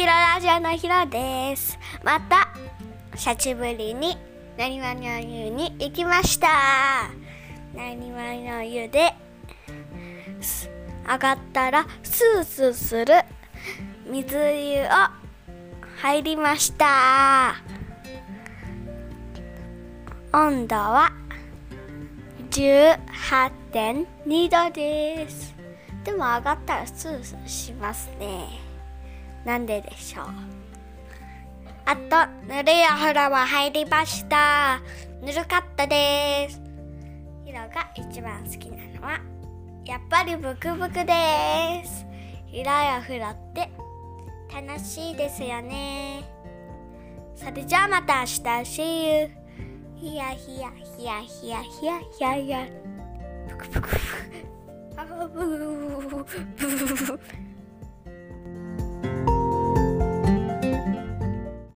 ひろラジオのひろです。また久しぶりになにわの湯に行きました。なにわの湯で上がったらスースーする水湯を入りました。温度は18.2度です。でも上がったらスースーしますね。なんででしょう？あとぬるいお風呂も入りました。ぬるかったです。ヒロが一番好きなのはやっぱりブクブクです。広いお風呂って楽しいですよね。それじゃあまた明日 See you ヒヤヒヤヒヤヒヤヒヤヒヤヒヤ。ブクブク。ブクあブーブー